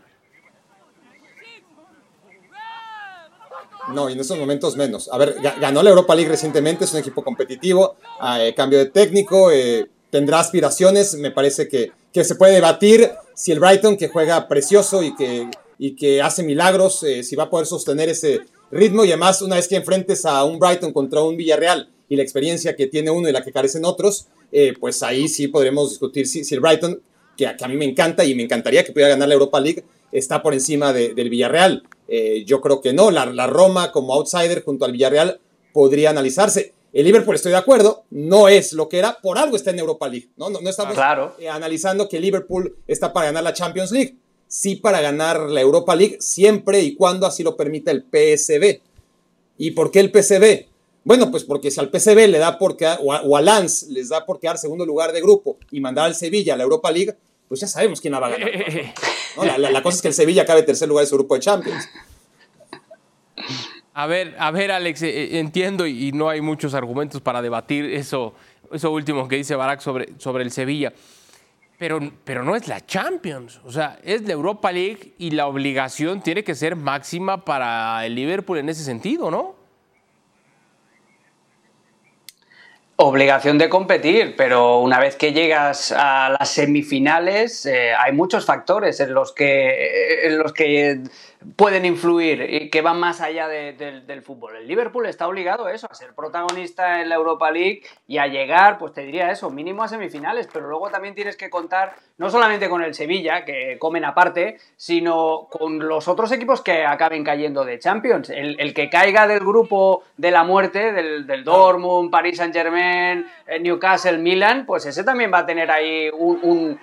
No, y en estos momentos menos. A ver, ga- ganó la Europa League recientemente, es un equipo competitivo, eh, cambio de técnico, eh, tendrá aspiraciones, me parece que, que se puede debatir si el Brighton, que juega precioso y que, y que hace milagros, eh, si va a poder sostener ese ritmo y además una vez que enfrentes a un Brighton contra un Villarreal y la experiencia que tiene uno y la que carecen otros, eh, pues ahí sí podremos discutir si, si el Brighton, que, a- que a mí me encanta y me encantaría que pudiera ganar la Europa League, está por encima de- del Villarreal. Eh, yo creo que no. La, la Roma como outsider junto al Villarreal podría analizarse. El Liverpool, estoy de acuerdo, no es lo que era, por algo está en Europa League. No, no, no estamos Claro. eh, analizando que Liverpool está para ganar la Champions League. Sí para ganar la Europa League, siempre y cuando así lo permita el PSB. ¿Y por qué el PSB? Bueno, pues porque si al PSB le da por quedar, o a, o a Lens les da por quedar segundo lugar de grupo y mandar al Sevilla a la Europa League, pues ya sabemos quién la va a ganar. ¿no? La, la- la cosa es que el Sevilla acabe tercer lugar de su grupo de Champions. A ver, a ver, Alex, eh, eh, entiendo y, y no hay muchos argumentos para debatir eso, eso último que dice Barack sobre, sobre el Sevilla. Pero, pero no es la Champions, o sea, es la Europa League y la obligación tiene que ser máxima para el Liverpool en ese sentido, ¿no? Obligación de competir, pero una vez que llegas a las semifinales eh, hay muchos factores en los que, en los que pueden influir y que van más allá de- del- fútbol. El Liverpool está obligado a eso, a ser protagonista en la Europa League y a llegar, pues te diría eso, mínimo a semifinales, pero luego también tienes que contar no solamente con el Sevilla, que comen aparte, sino con los otros equipos que acaben cayendo de Champions. El, que caiga del grupo de la muerte, del, Dortmund, Paris Saint Germain, Newcastle, Milan, pues ese también va a tener ahí un-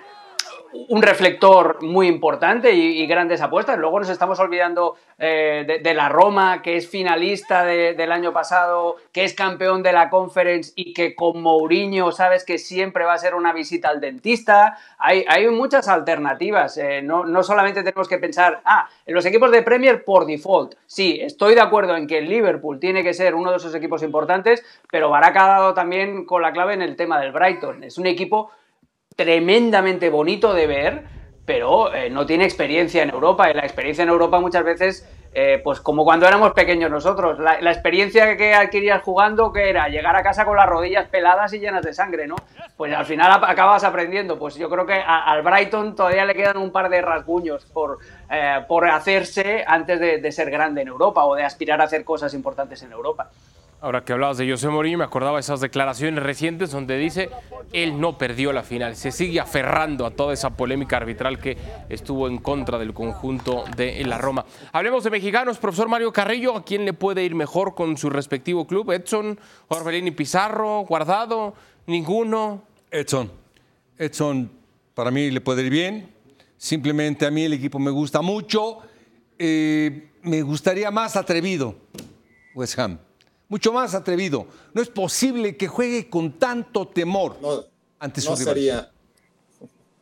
un reflector muy importante y, grandes apuestas. Luego nos estamos olvidando eh, de, la Roma, que es finalista de- del año pasado, que es campeón de la Conference y que con Mourinho sabes que siempre va a ser una visita al dentista. Hay, hay muchas alternativas. eh, no, no solamente tenemos que pensar, ah, en los equipos de Premier por default. Sí, estoy de acuerdo en que el Liverpool tiene que ser uno de esos equipos importantes, pero Barak ha dado también con la clave en el tema del Brighton. Es un equipo tremendamente bonito de ver, pero eh, no tiene experiencia en Europa. Y la experiencia en Europa muchas veces, eh, pues como cuando éramos pequeños nosotros, la, experiencia que adquirías jugando, que era llegar a casa con las rodillas peladas y llenas de sangre, ¿no? Pues al final acabas aprendiendo. Pues yo creo que a- al Brighton todavía le quedan un par de rasguños por, eh, por hacerse antes de, de ser grande en Europa o de aspirar a hacer cosas importantes en Europa. Ahora que hablabas de José Mourinho, me acordaba de esas declaraciones recientes donde dice él no perdió la final, se sigue aferrando a toda esa polémica arbitral que estuvo en contra del conjunto de la Roma. Hablemos de mexicanos, profesor Mario Carrillo, ¿a quién le puede ir mejor con su respectivo club? Edson, Orbelín y Pizarro, Guardado, ninguno. Edson. Edson Para mí le puede ir bien. Simplemente a mí el equipo me gusta mucho. Eh, me gustaría más atrevido, West Ham. Mucho más atrevido. No es posible que juegue con tanto temor No, ante su no rival. sería.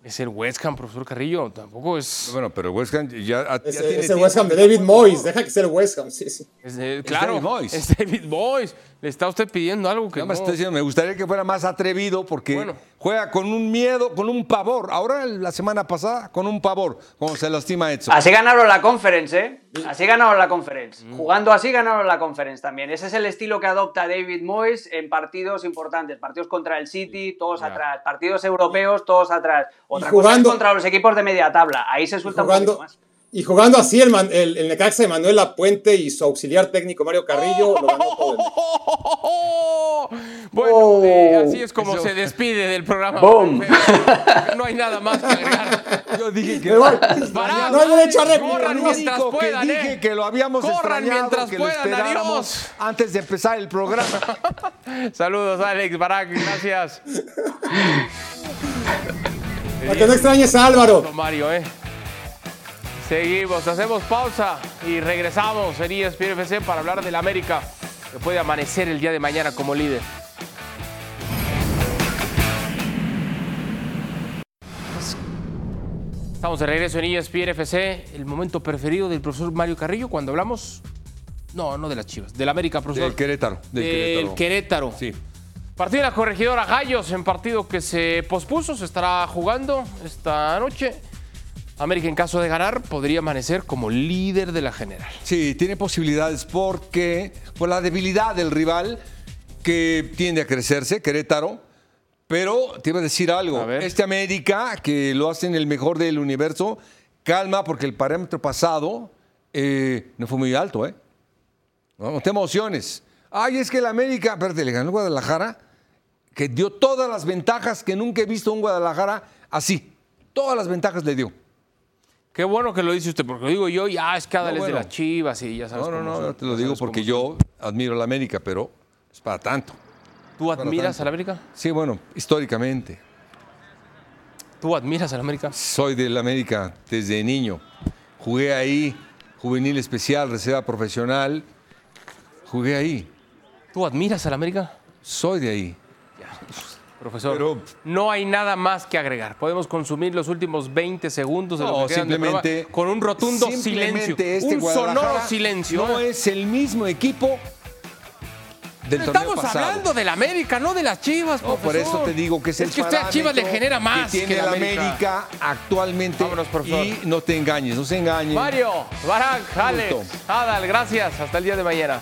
Es el West Ham, profesor Carrillo. Tampoco es. Bueno, pero West Ham ya, ya Ese, tiene tiempo West Ham de David no Moyes, deja que sea el West Ham, sí, sí. es de- claro, David Moyes. es David Moyes. Le está usted pidiendo algo que Nada no. más estoy diciendo, me gustaría que fuera más atrevido porque Bueno. Juega con un miedo, con un pavor. Ahora, la semana pasada, con un pavor, como se lastima Edson. Así ganaron la conference, ¿eh? Así ganaron la conference. Jugando así ganaron la conference también. Ese es el estilo que adopta David Moyes en partidos importantes. Partidos contra el City, todos atrás. Partidos europeos, todos atrás. Otra jugando- cosa es contra los equipos de media tabla. Ahí se suelta un poquito más. Y jugando así, el, man- el, el Necaxa de Manuel Lapuente y su auxiliar técnico Mario Carrillo lo ganó todo. el- Bueno, Oh. eh, así es como Eso. se despide del programa. Boom. No hay nada más que agregar. Yo dije que. Pará, No hay derecho a corran no. mientras Único que puedan, dije ¿eh? que lo habíamos Corran mientras que puedan, adiós. antes de empezar el programa. Saludos, Alex Barak, gracias. Para que no extrañes a Álvaro. Mario, ¿eh? Seguimos, hacemos pausa y regresamos en ESPN FC para hablar del América, que puede amanecer el día de mañana como líder. Estamos de regreso en ESPN FC, el momento preferido del profesor Mario Carrillo cuando hablamos, no, no de las Chivas, del América, profesor. Del Querétaro. Del Del Querétaro. Querétaro. Sí. Partido de la corregidora Gallos en partido que se pospuso, se estará jugando esta noche. América en caso de ganar podría amanecer como líder de la general. Sí, tiene posibilidades porque por la debilidad del rival que tiende a crecerse, Querétaro. Pero te iba a decir algo. A. Este América, que lo hacen el mejor del universo, calma porque el parámetro pasado eh, no fue muy alto, ¿eh? No, te emociones. Ay, es que el América, espérate, le ganó Guadalajara, que dio todas las ventajas que nunca he visto un Guadalajara así. Todas las ventajas le dio. Qué bueno que lo dice usted, porque lo digo yo, ya es que Adal No, es de las chivas y ya sabes No, no, cómo no, son, yo te lo digo porque yo admiro a la América, pero es para tanto. ¿Tú admiras tanto. a la América? Sí, bueno, históricamente. ¿Tú admiras a la América? Soy del América desde niño. Jugué ahí, juvenil especial, reserva profesional. Jugué ahí. ¿Tú admiras a la América? Soy de ahí. Profesor, Pero- no hay nada más que agregar. Podemos consumir los últimos 20 segundos de lo No, que quedan de simplemente. programa con un rotundo silencio. este un sonoro silencio. No es el mismo equipo del Estamos pasado. hablando de la América, no de las Chivas, No, por profesor. eso te digo que es, el Es que usted a Chivas le genera más que tiene que la la América. América, actualmente. Vámonos, por favor. Y no te engañes, no se engañen. Mario, Barak, Alex. Adal, gracias. Hasta el día de mañana.